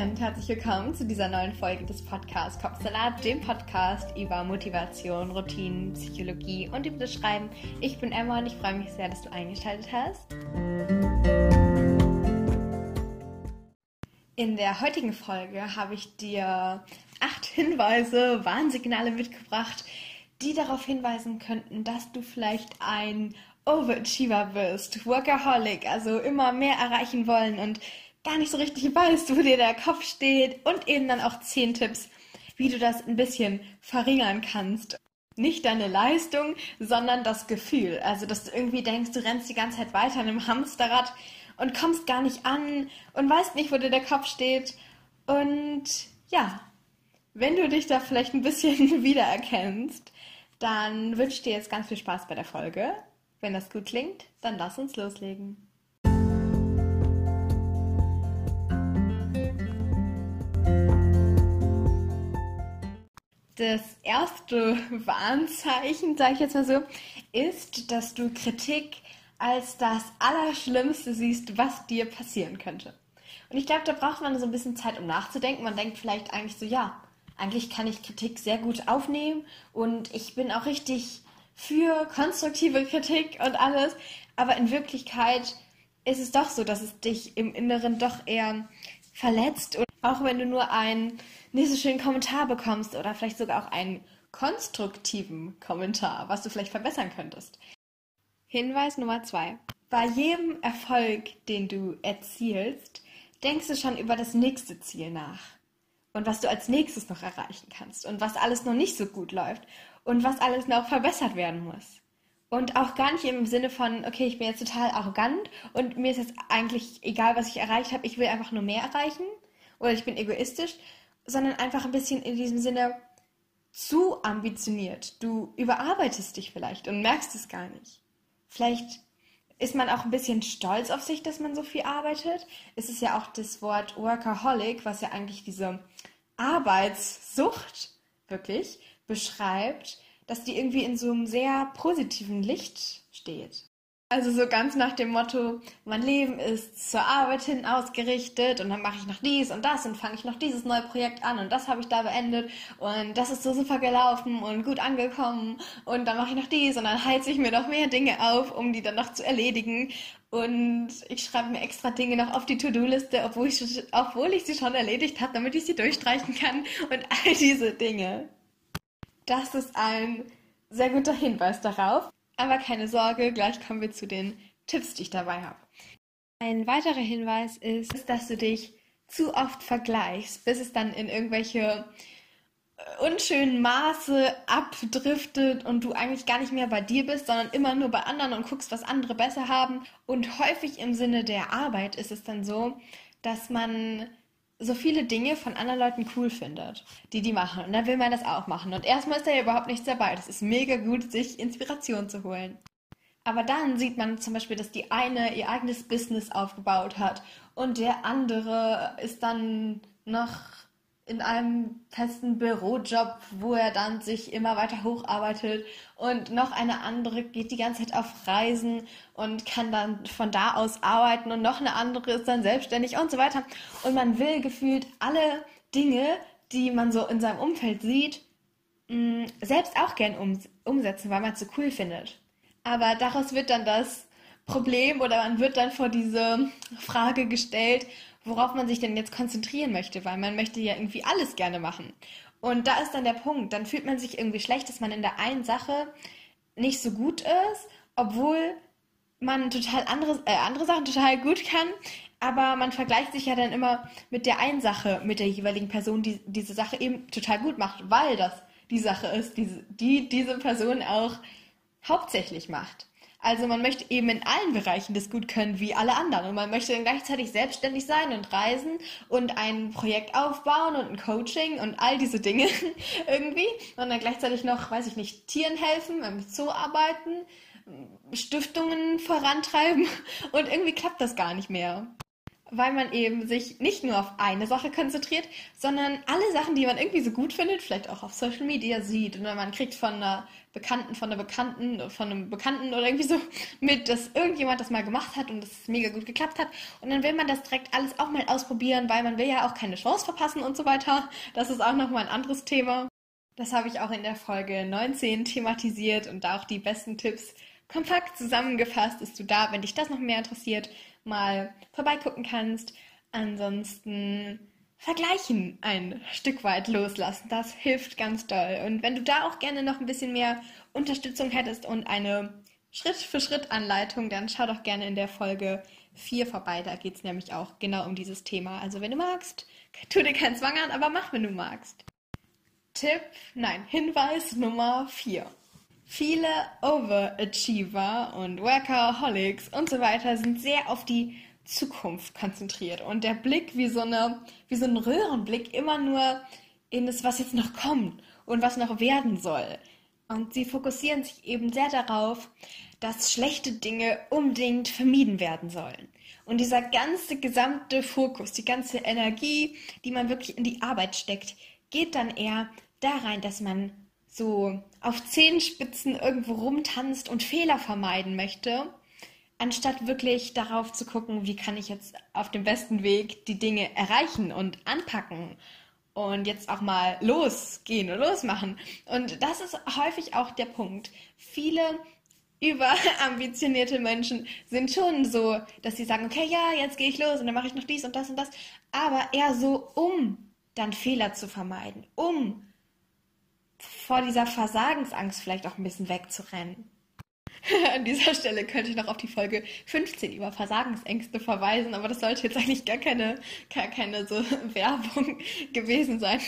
Und herzlich willkommen zu dieser neuen Folge des Podcasts Kopfsalat, dem Podcast über Motivation, Routinen, Psychologie und über das Schreiben. Ich bin Emma und ich freue mich sehr, dass du eingeschaltet hast. In der heutigen Folge habe ich dir acht Hinweise, Warnsignale mitgebracht, die darauf hinweisen könnten, dass du vielleicht ein Overachiever bist, Workaholic, also immer mehr erreichen wollen und gar nicht so richtig weißt, wo dir der Kopf steht und eben dann auch zehn Tipps, wie du das ein bisschen verringern kannst. Nicht deine Leistung, sondern das Gefühl. Also, dass du irgendwie denkst, du rennst die ganze Zeit weiter in einem Hamsterrad und kommst gar nicht an und weißt nicht, wo dir der Kopf steht. Und ja, wenn du dich da vielleicht ein bisschen wiedererkennst, dann wünsche ich dir jetzt ganz viel Spaß bei der Folge. Wenn das gut klingt, dann lass uns loslegen. Das erste Warnzeichen, sage ich jetzt mal so, ist, dass du Kritik als das Allerschlimmste siehst, was dir passieren könnte. Und ich glaube, da braucht man so ein bisschen Zeit, um nachzudenken. Man denkt vielleicht eigentlich so, ja, eigentlich kann ich Kritik sehr gut aufnehmen und ich bin auch richtig für konstruktive Kritik und alles. Aber in Wirklichkeit ist es doch so, dass es dich im Inneren doch eher verletzt. Auch wenn du nur einen nicht so schönen Kommentar bekommst oder vielleicht sogar auch einen konstruktiven Kommentar, was du vielleicht verbessern könntest. Hinweis Nummer zwei. Bei jedem Erfolg, den du erzielst, denkst du schon über das nächste Ziel nach. Und was du als nächstes noch erreichen kannst. Und was alles noch nicht so gut läuft. Und was alles noch verbessert werden muss. Und auch gar nicht im Sinne von, okay, ich bin jetzt total arrogant und mir ist jetzt eigentlich egal, was ich erreicht habe, ich will einfach nur mehr erreichen. Oder ich bin egoistisch. Sondern einfach ein bisschen in diesem Sinne zu ambitioniert. Du überarbeitest dich vielleicht und merkst es gar nicht. Vielleicht ist man auch ein bisschen stolz auf sich, dass man so viel arbeitet. Es ist ja auch das Wort Workaholic, was ja eigentlich diese Arbeitssucht wirklich beschreibt, dass die irgendwie in so einem sehr positiven Licht steht. Also so ganz nach dem Motto, mein Leben ist zur Arbeit hin ausgerichtet und dann mache ich noch dies und das und fange ich noch dieses neue Projekt an und das habe ich da beendet und das ist so super gelaufen und gut angekommen und dann mache ich noch dies und dann heize ich mir noch mehr Dinge auf, um die dann noch zu erledigen und ich schreibe mir extra Dinge noch auf die To-Do-Liste, obwohl ich, obwohl ich sie schon erledigt habe, damit ich sie durchstreichen kann und all diese Dinge. Das ist ein sehr guter Hinweis darauf. Aber keine Sorge, gleich kommen wir zu den Tipps, die ich dabei habe. Ein weiterer Hinweis ist, dass du dich zu oft vergleichst, bis es dann in irgendwelche äh, unschönen Maße abdriftet und du eigentlich gar nicht mehr bei dir bist, sondern immer nur bei anderen und guckst, was andere besser haben. Und häufig im Sinne der Arbeit ist es dann so, dass man so viele Dinge von anderen Leuten cool findet, die die machen. Und dann will man das auch machen. Und erstmal ist da ja überhaupt nichts dabei. Das ist mega gut, sich Inspiration zu holen. Aber dann sieht man zum Beispiel, dass die eine ihr eigenes Business aufgebaut hat und der andere ist dann noch in einem festen Bürojob, wo er dann sich immer weiter hocharbeitet und noch eine andere geht die ganze Zeit auf Reisen und kann dann von da aus arbeiten und noch eine andere ist dann selbstständig und so weiter. Und man will gefühlt alle Dinge, die man so in seinem Umfeld sieht, mm, selbst auch gern um, umsetzen, weil man es so cool findet. Aber daraus wird dann das Problem oder man wird dann vor diese Frage gestellt, worauf man sich denn jetzt konzentrieren möchte, weil man möchte ja irgendwie alles gerne machen. Und da ist dann der Punkt, dann fühlt man sich irgendwie schlecht, dass man in der einen Sache nicht so gut ist, obwohl man total andere, äh, andere Sachen total gut kann, aber man vergleicht sich ja dann immer mit der einen Sache, mit der jeweiligen Person, die diese Sache eben total gut macht, weil das die Sache ist, die, die diese Person auch hauptsächlich macht. Also man möchte eben in allen Bereichen das gut können wie alle anderen. Und man möchte dann gleichzeitig selbstständig sein und reisen und ein Projekt aufbauen und ein Coaching und all diese Dinge irgendwie. Und dann gleichzeitig noch, weiß ich nicht, Tieren helfen, im Zoo arbeiten, Stiftungen vorantreiben. Und irgendwie klappt das gar nicht mehr. Weil man eben sich nicht nur auf eine Sache konzentriert, sondern alle Sachen, die man irgendwie so gut findet, vielleicht auch auf Social Media sieht oder man kriegt von einer Bekannten, von einer Bekannten, von einem Bekannten oder irgendwie so mit, dass irgendjemand das mal gemacht hat und es mega gut geklappt hat und dann will man das direkt alles auch mal ausprobieren, weil man will ja auch keine Chance verpassen und so weiter. Das ist auch nochmal ein anderes Thema. Das habe ich auch in der Folge 19 thematisiert und da auch die besten Tipps kompakt zusammengefasst, dass du da, wenn dich das noch mehr interessiert, mal vorbeigucken kannst. Ansonsten vergleichen ein Stück weit loslassen. Das hilft ganz doll. Und wenn du da auch gerne noch ein bisschen mehr Unterstützung hättest und eine Schritt-für-Schritt-Anleitung, dann schau doch gerne in der Folge 4 vorbei. Da geht es nämlich auch genau um dieses Thema. Also wenn du magst, tu dir keinen Zwang an, aber mach, wenn du magst. Tipp, nein, Hinweis Nummer 4. Viele Overachiever und Workaholics und so weiter sind sehr auf die Zukunft konzentriert und der Blick wie so eine wie so ein Röhrenblick immer nur in das was jetzt noch kommt und was noch werden soll. Und sie fokussieren sich eben sehr darauf, dass schlechte Dinge unbedingt vermieden werden sollen. Und dieser ganze gesamte Fokus, die ganze Energie, die man wirklich in die Arbeit steckt, geht dann eher da rein, dass man so auf Zehenspitzen irgendwo rumtanzt und Fehler vermeiden möchte, anstatt wirklich darauf zu gucken, wie kann ich jetzt auf dem besten Weg die Dinge erreichen und anpacken und jetzt auch mal losgehen und losmachen. Und das ist häufig auch der Punkt. Viele überambitionierte Menschen sind schon so, dass sie sagen, okay, ja, jetzt gehe ich los und dann mache ich noch dies und das und das, aber eher so, um dann Fehler zu vermeiden, um vor dieser Versagensangst vielleicht auch ein bisschen wegzurennen. An dieser Stelle könnte ich noch auf die Folge 15 über Versagensängste verweisen, aber das sollte jetzt eigentlich gar keine, gar keine so Werbung gewesen sein.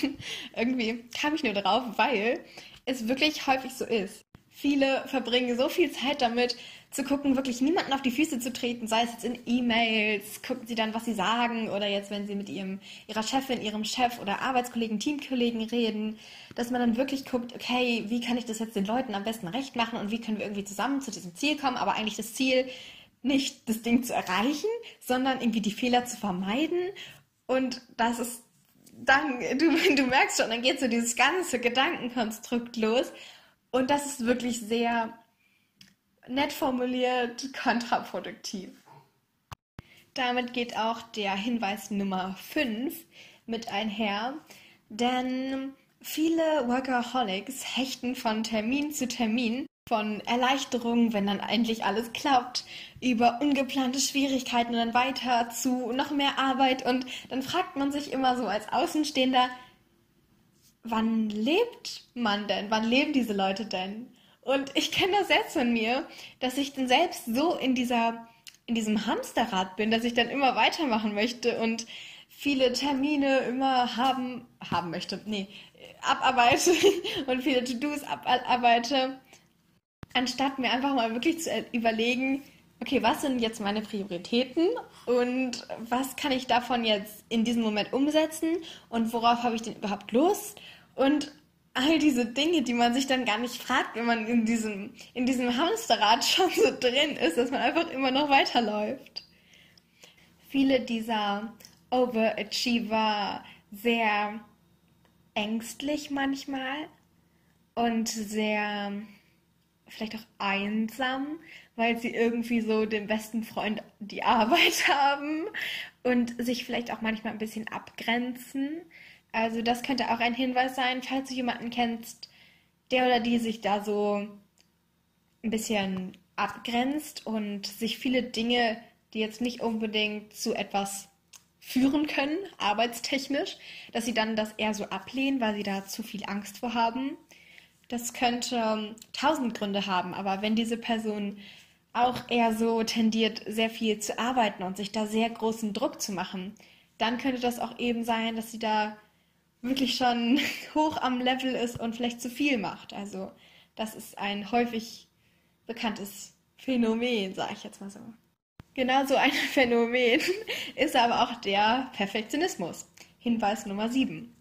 Irgendwie kam ich nur drauf, weil es wirklich häufig so ist. Viele verbringen so viel Zeit damit, zu gucken, wirklich niemanden auf die Füße zu treten, sei es jetzt in E-Mails, gucken sie dann, was sie sagen, oder jetzt, wenn sie mit ihrem, ihrer Chefin, ihrem Chef oder Arbeitskollegen, Teamkollegen reden, dass man dann wirklich guckt, okay, wie kann ich das jetzt den Leuten am besten recht machen und wie können wir irgendwie zusammen zu diesem Ziel kommen, aber eigentlich das Ziel nicht das Ding zu erreichen, sondern irgendwie die Fehler zu vermeiden. Und das ist dann, du, du merkst schon, dann geht so dieses ganze Gedankenkonstrukt los. Und das ist wirklich sehr nett formuliert, kontraproduktiv. Damit geht auch der Hinweis Nummer 5 mit einher, denn viele Workaholics hechten von Termin zu Termin, von Erleichterung, wenn dann endlich alles klappt, über ungeplante Schwierigkeiten und dann weiter zu noch mehr Arbeit und dann fragt man sich immer so als Außenstehender, wann lebt man denn? Wann leben diese Leute denn? Und ich kenne das selbst von mir, dass ich dann selbst so in dieser, in diesem Hamsterrad bin, dass ich dann immer weitermachen möchte und viele Termine immer haben, haben möchte, nee, abarbeite und viele To-Dos abarbeite, anstatt mir einfach mal wirklich zu überlegen, okay, was sind jetzt meine Prioritäten und was kann ich davon jetzt in diesem Moment umsetzen und worauf habe ich denn überhaupt Lust? Und all diese Dinge, die man sich dann gar nicht fragt, wenn man in diesem, in diesem Hamsterrad schon so drin ist, dass man einfach immer noch weiterläuft. Viele dieser Overachiever sehr ängstlich manchmal und sehr vielleicht auch einsam, weil sie irgendwie so den besten Freund die Arbeit haben und sich vielleicht auch manchmal ein bisschen abgrenzen also das könnte auch ein Hinweis sein, falls du jemanden kennst, der oder die sich da so ein bisschen abgrenzt und sich viele Dinge, die jetzt nicht unbedingt zu etwas führen können, arbeitstechnisch, dass sie dann das eher so ablehnen, weil sie da zu viel Angst vor haben. Das könnte ähm, tausend Gründe haben, aber wenn diese Person auch eher so tendiert, sehr viel zu arbeiten und sich da sehr großen Druck zu machen, dann könnte das auch eben sein, dass sie da wirklich schon hoch am Level ist und vielleicht zu viel macht. Also das ist ein häufig bekanntes Phänomen, sage ich jetzt mal so. Genauso ein Phänomen ist aber auch der Perfektionismus. Hinweis Nummer 7.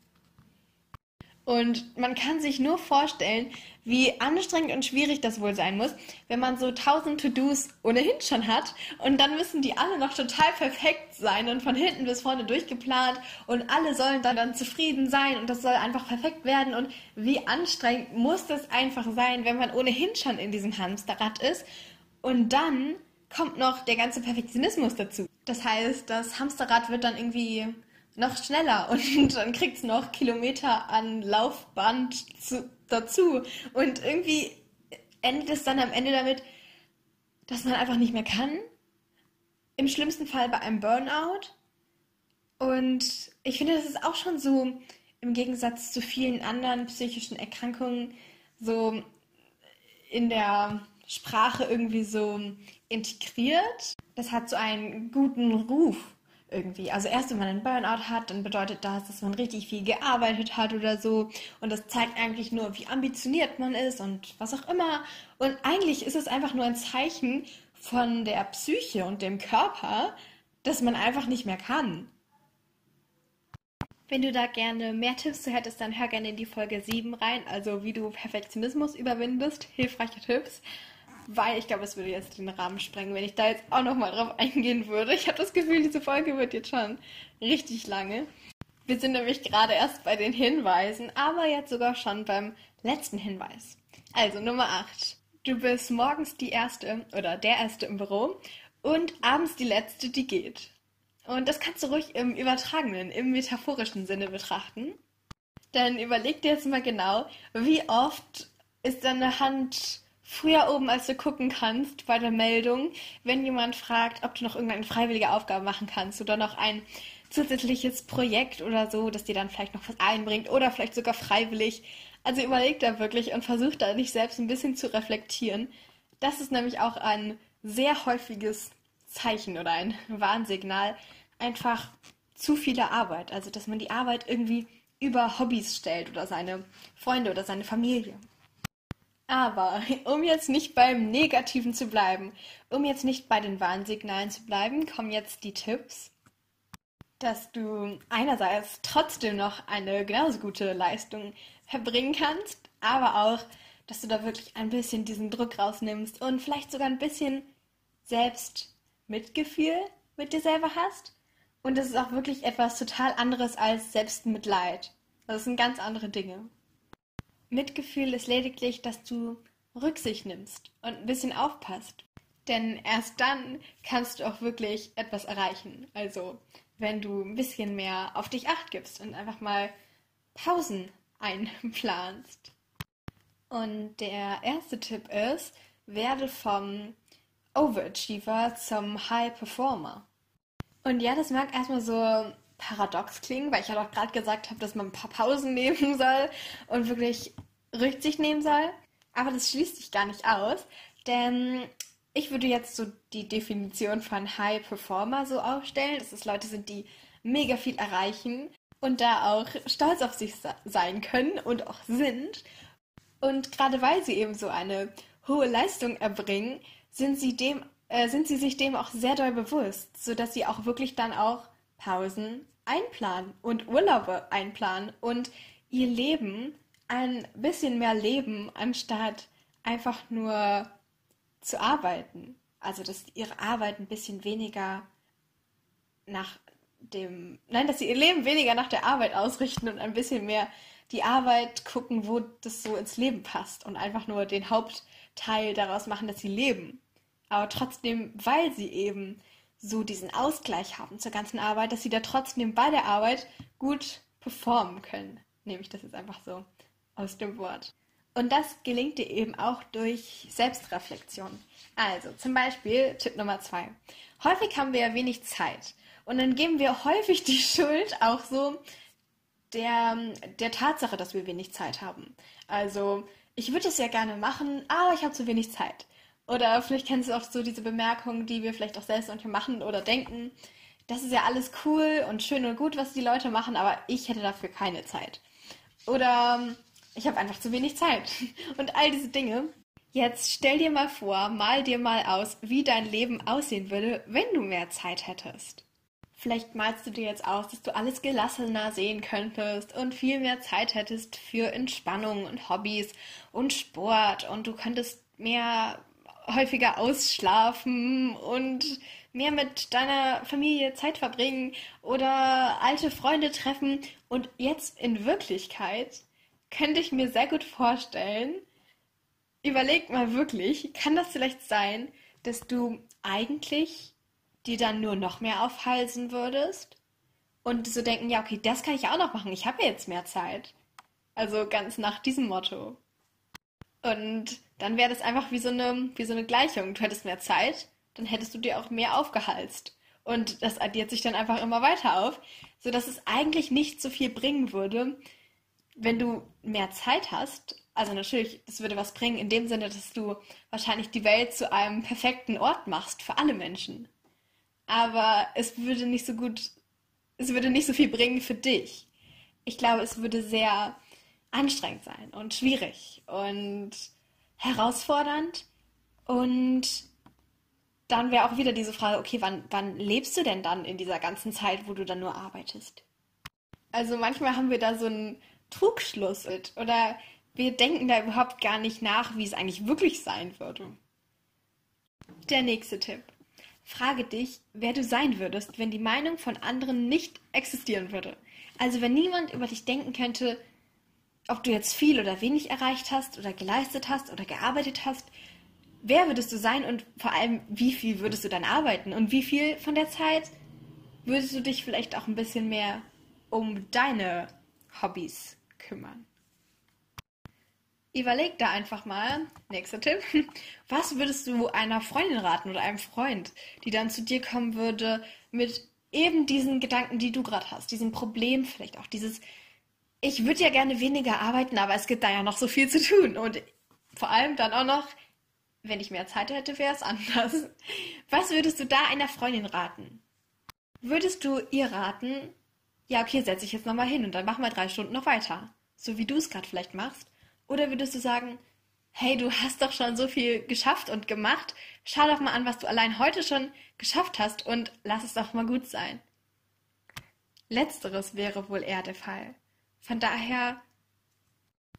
Und man kann sich nur vorstellen, wie anstrengend und schwierig das wohl sein muss, wenn man so tausend To-Dos ohnehin schon hat. Und dann müssen die alle noch total perfekt sein und von hinten bis vorne durchgeplant. Und alle sollen dann, dann zufrieden sein und das soll einfach perfekt werden. Und wie anstrengend muss das einfach sein, wenn man ohnehin schon in diesem Hamsterrad ist? Und dann kommt noch der ganze Perfektionismus dazu. Das heißt, das Hamsterrad wird dann irgendwie noch schneller und dann kriegt es noch Kilometer an Laufband zu, dazu. Und irgendwie endet es dann am Ende damit, dass man einfach nicht mehr kann. Im schlimmsten Fall bei einem Burnout. Und ich finde, das ist auch schon so im Gegensatz zu vielen anderen psychischen Erkrankungen so in der Sprache irgendwie so integriert. Das hat so einen guten Ruf irgendwie. Also erst wenn man einen Burnout hat, dann bedeutet das, dass man richtig viel gearbeitet hat oder so. Und das zeigt eigentlich nur, wie ambitioniert man ist und was auch immer. Und eigentlich ist es einfach nur ein Zeichen von der Psyche und dem Körper, dass man einfach nicht mehr kann. Wenn du da gerne mehr Tipps zu hättest, dann hör gerne in die Folge 7 rein, also wie du Perfektionismus überwindest, hilfreiche Tipps weil ich glaube, es würde jetzt den Rahmen sprengen, wenn ich da jetzt auch nochmal drauf eingehen würde. Ich habe das Gefühl, diese Folge wird jetzt schon richtig lange. Wir sind nämlich gerade erst bei den Hinweisen, aber jetzt sogar schon beim letzten Hinweis. Also Nummer 8. Du bist morgens die Erste oder der Erste im Büro und abends die Letzte, die geht. Und das kannst du ruhig im übertragenen, im metaphorischen Sinne betrachten. Dann überleg dir jetzt mal genau, wie oft ist deine Hand früher oben, als du gucken kannst bei der Meldung, wenn jemand fragt, ob du noch irgendeine freiwillige Aufgabe machen kannst oder noch ein zusätzliches Projekt oder so, das dir dann vielleicht noch was einbringt oder vielleicht sogar freiwillig. Also überleg da wirklich und versuch da dich selbst ein bisschen zu reflektieren. Das ist nämlich auch ein sehr häufiges Zeichen oder ein Warnsignal. Einfach zu viele Arbeit. Also, dass man die Arbeit irgendwie über Hobbys stellt oder seine Freunde oder seine Familie. Aber um jetzt nicht beim Negativen zu bleiben, um jetzt nicht bei den Warnsignalen zu bleiben, kommen jetzt die Tipps, dass du einerseits trotzdem noch eine genauso gute Leistung verbringen kannst, aber auch, dass du da wirklich ein bisschen diesen Druck rausnimmst und vielleicht sogar ein bisschen selbst Mitgefühl mit dir selber hast. Und das ist auch wirklich etwas total anderes als Selbstmitleid. Das sind ganz andere Dinge. Mitgefühl ist lediglich, dass du Rücksicht nimmst und ein bisschen aufpasst. Denn erst dann kannst du auch wirklich etwas erreichen. Also, wenn du ein bisschen mehr auf dich acht gibst und einfach mal Pausen einplanst. Und der erste Tipp ist, werde vom Overachiever zum High Performer. Und ja, das mag erstmal so paradox klingen, weil ich ja doch gerade gesagt habe, dass man ein paar Pausen nehmen soll und wirklich Rücksicht nehmen soll. Aber das schließt sich gar nicht aus, denn ich würde jetzt so die Definition von High Performer so aufstellen, dass es Leute sind, die mega viel erreichen und da auch stolz auf sich sein können und auch sind. Und gerade weil sie eben so eine hohe Leistung erbringen, sind sie dem äh, sind sie sich dem auch sehr doll bewusst, sodass sie auch wirklich dann auch Pausen einplanen und Urlaube einplanen und ihr Leben ein bisschen mehr leben, anstatt einfach nur zu arbeiten. Also, dass ihre Arbeit ein bisschen weniger nach dem, nein, dass sie ihr Leben weniger nach der Arbeit ausrichten und ein bisschen mehr die Arbeit gucken, wo das so ins Leben passt und einfach nur den Hauptteil daraus machen, dass sie leben aber trotzdem, weil sie eben so diesen Ausgleich haben zur ganzen Arbeit, dass sie da trotzdem bei der Arbeit gut performen können. Nehme ich das jetzt einfach so aus dem Wort. Und das gelingt dir eben auch durch Selbstreflexion. Also zum Beispiel Tipp Nummer zwei. Häufig haben wir ja wenig Zeit. Und dann geben wir häufig die Schuld auch so der, der Tatsache, dass wir wenig Zeit haben. Also, ich würde es ja gerne machen, aber ich habe zu wenig Zeit. Oder vielleicht kennst du auch so diese Bemerkungen, die wir vielleicht auch selbst manchmal machen oder denken. Das ist ja alles cool und schön und gut, was die Leute machen, aber ich hätte dafür keine Zeit. Oder ich habe einfach zu wenig Zeit. Und all diese Dinge. Jetzt stell dir mal vor, mal dir mal aus, wie dein Leben aussehen würde, wenn du mehr Zeit hättest. Vielleicht malst du dir jetzt aus, dass du alles gelassener sehen könntest und viel mehr Zeit hättest für Entspannung und Hobbys und Sport und du könntest mehr häufiger ausschlafen und mehr mit deiner Familie Zeit verbringen oder alte Freunde treffen. Und jetzt in Wirklichkeit könnte ich mir sehr gut vorstellen, überleg mal wirklich, kann das vielleicht sein, dass du eigentlich die dann nur noch mehr aufhalsen würdest und so denken, ja, okay, das kann ich auch noch machen, ich habe ja jetzt mehr Zeit. Also ganz nach diesem Motto. Und dann wäre das einfach wie so, eine, wie so eine Gleichung. Du hättest mehr Zeit, dann hättest du dir auch mehr aufgehalst. Und das addiert sich dann einfach immer weiter auf, sodass es eigentlich nicht so viel bringen würde, wenn du mehr Zeit hast. Also natürlich, das würde was bringen in dem Sinne, dass du wahrscheinlich die Welt zu einem perfekten Ort machst für alle Menschen aber es würde nicht so gut, es würde nicht so viel bringen für dich. Ich glaube, es würde sehr anstrengend sein und schwierig und herausfordernd und dann wäre auch wieder diese Frage, okay, wann, wann lebst du denn dann in dieser ganzen Zeit, wo du dann nur arbeitest? Also manchmal haben wir da so einen Trugschluss oder wir denken da überhaupt gar nicht nach, wie es eigentlich wirklich sein würde. Der nächste Tipp. Frage dich, wer du sein würdest, wenn die Meinung von anderen nicht existieren würde. Also wenn niemand über dich denken könnte, ob du jetzt viel oder wenig erreicht hast oder geleistet hast oder gearbeitet hast, wer würdest du sein und vor allem, wie viel würdest du dann arbeiten und wie viel von der Zeit würdest du dich vielleicht auch ein bisschen mehr um deine Hobbys kümmern? Überleg da einfach mal, nächster Tipp, was würdest du einer Freundin raten oder einem Freund, die dann zu dir kommen würde mit eben diesen Gedanken, die du gerade hast, diesem Problem, vielleicht auch dieses, ich würde ja gerne weniger arbeiten, aber es gibt da ja noch so viel zu tun und vor allem dann auch noch, wenn ich mehr Zeit hätte, wäre es anders. Was würdest du da einer Freundin raten? Würdest du ihr raten, ja, okay, setz dich jetzt nochmal hin und dann mach mal drei Stunden noch weiter, so wie du es gerade vielleicht machst? Oder würdest du sagen, hey, du hast doch schon so viel geschafft und gemacht, schau doch mal an, was du allein heute schon geschafft hast und lass es doch mal gut sein. Letzteres wäre wohl eher der Fall. Von daher,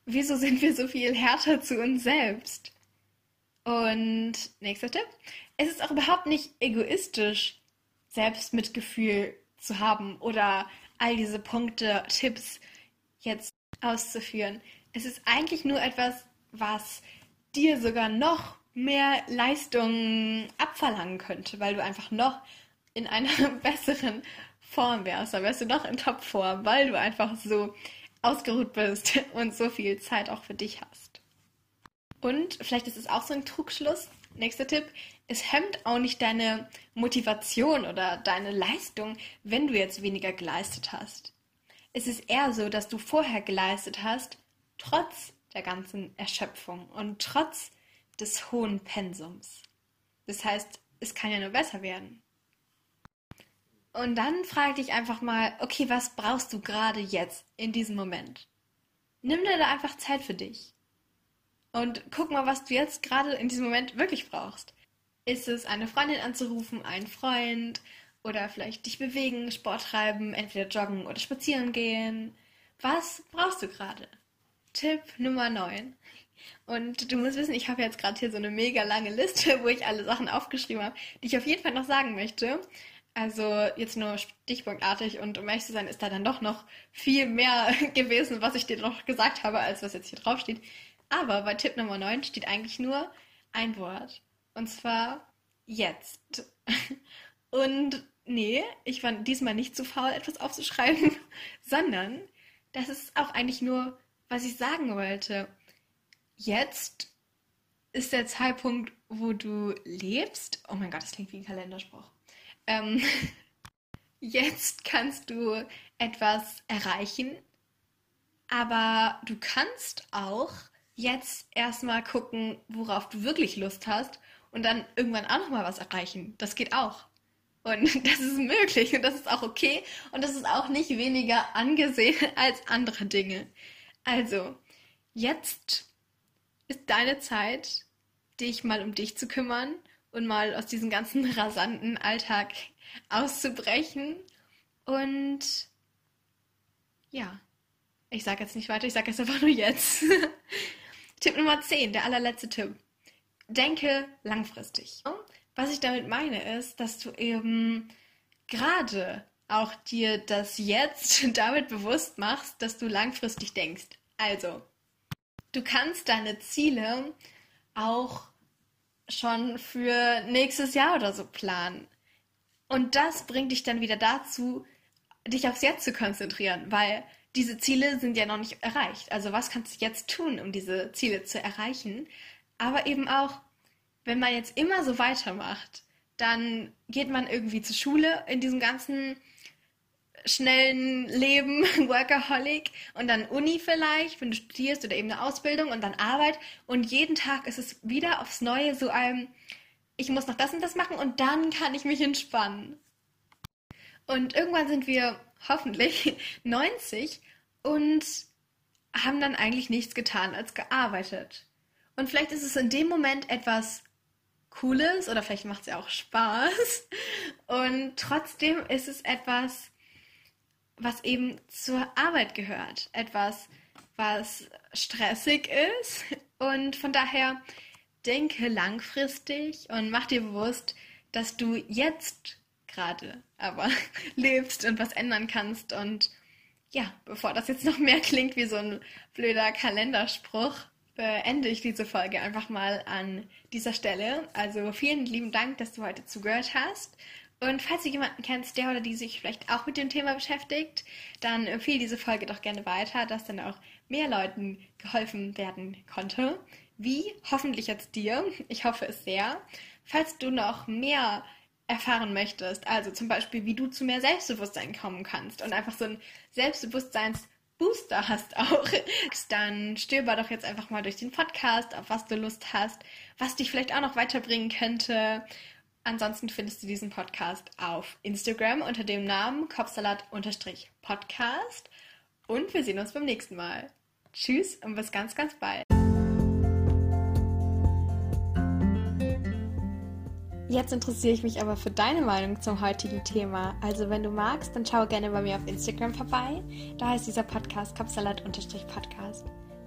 wieso sind wir so viel härter zu uns selbst? Und nächster Tipp. Es ist auch überhaupt nicht egoistisch, Selbstmitgefühl zu haben oder all diese Punkte, Tipps jetzt auszuführen es ist eigentlich nur etwas, was dir sogar noch mehr Leistung abverlangen könnte, weil du einfach noch in einer besseren Form wärst. Da wärst du noch in Topform, weil du einfach so ausgeruht bist und so viel Zeit auch für dich hast. Und vielleicht ist es auch so ein Trugschluss. Nächster Tipp. Es hemmt auch nicht deine Motivation oder deine Leistung, wenn du jetzt weniger geleistet hast. Es ist eher so, dass du vorher geleistet hast trotz der ganzen Erschöpfung und trotz des hohen Pensums. Das heißt, es kann ja nur besser werden. Und dann frage dich einfach mal, okay, was brauchst du gerade jetzt in diesem Moment? Nimm dir da einfach Zeit für dich. Und guck mal, was du jetzt gerade in diesem Moment wirklich brauchst. Ist es eine Freundin anzurufen, einen Freund oder vielleicht dich bewegen, Sport treiben, entweder joggen oder spazieren gehen? Was brauchst du gerade? Tipp Nummer 9. Und du musst wissen, ich habe jetzt gerade hier so eine mega lange Liste, wo ich alle Sachen aufgeschrieben habe, die ich auf jeden Fall noch sagen möchte. Also jetzt nur stichpunktartig und um ehrlich zu sein, ist da dann doch noch viel mehr gewesen, was ich dir noch gesagt habe, als was jetzt hier drauf steht. Aber bei Tipp Nummer 9 steht eigentlich nur ein Wort. Und zwar jetzt. Und nee, ich war diesmal nicht zu faul, etwas aufzuschreiben, sondern das ist auch eigentlich nur was ich sagen wollte. Jetzt ist der Zeitpunkt, wo du lebst. Oh mein Gott, das klingt wie ein Kalenderspruch. Ähm, jetzt kannst du etwas erreichen, aber du kannst auch jetzt erstmal gucken, worauf du wirklich Lust hast und dann irgendwann auch nochmal was erreichen. Das geht auch. Und das ist möglich und das ist auch okay und das ist auch nicht weniger angesehen als andere Dinge. Also, jetzt ist deine Zeit, dich mal um dich zu kümmern und mal aus diesem ganzen rasanten Alltag auszubrechen Und ja, ich sage jetzt nicht weiter, ich sage jetzt einfach nur jetzt. Tipp Nummer 10, der allerletzte Tipp. Denke langfristig. Was ich damit meine, ist, dass du eben gerade auch dir das jetzt damit bewusst machst, dass du langfristig denkst. Also, du kannst deine Ziele auch schon für nächstes Jahr oder so planen. Und das bringt dich dann wieder dazu, dich aufs Jetzt zu konzentrieren, weil diese Ziele sind ja noch nicht erreicht. Also was kannst du jetzt tun, um diese Ziele zu erreichen? Aber eben auch, wenn man jetzt immer so weitermacht, dann geht man irgendwie zur Schule in diesem ganzen schnellen Leben, Workaholic und dann Uni vielleicht, wenn du studierst oder eben eine Ausbildung und dann Arbeit und jeden Tag ist es wieder aufs Neue so ein, ich muss noch das und das machen und dann kann ich mich entspannen. Und irgendwann sind wir hoffentlich 90 und haben dann eigentlich nichts getan als gearbeitet. Und vielleicht ist es in dem Moment etwas Cooles oder vielleicht macht es ja auch Spaß. Und trotzdem ist es etwas, was eben zur Arbeit gehört. Etwas, was stressig ist. Und von daher denke langfristig und mach dir bewusst, dass du jetzt gerade aber lebst und was ändern kannst. Und ja, bevor das jetzt noch mehr klingt wie so ein blöder Kalenderspruch, beende ich diese Folge einfach mal an dieser Stelle. Also vielen lieben Dank, dass du heute zugehört hast. Und falls du jemanden kennst, der oder die sich vielleicht auch mit dem Thema beschäftigt, dann empfehle diese Folge doch gerne weiter, dass dann auch mehr Leuten geholfen werden konnte. Wie? Hoffentlich jetzt dir. Ich hoffe es sehr. Falls du noch mehr erfahren möchtest, also zum Beispiel, wie du zu mehr Selbstbewusstsein kommen kannst und einfach so ein Selbstbewusstseinsbooster hast auch, dann stöber doch jetzt einfach mal durch den Podcast, auf was du Lust hast, was dich vielleicht auch noch weiterbringen könnte Ansonsten findest du diesen Podcast auf Instagram unter dem Namen Kopfsalat-Podcast. Und wir sehen uns beim nächsten Mal. Tschüss und bis ganz, ganz bald. Jetzt interessiere ich mich aber für deine Meinung zum heutigen Thema. Also wenn du magst, dann schau gerne bei mir auf Instagram vorbei. Da heißt dieser Podcast Kopfsalat-Podcast.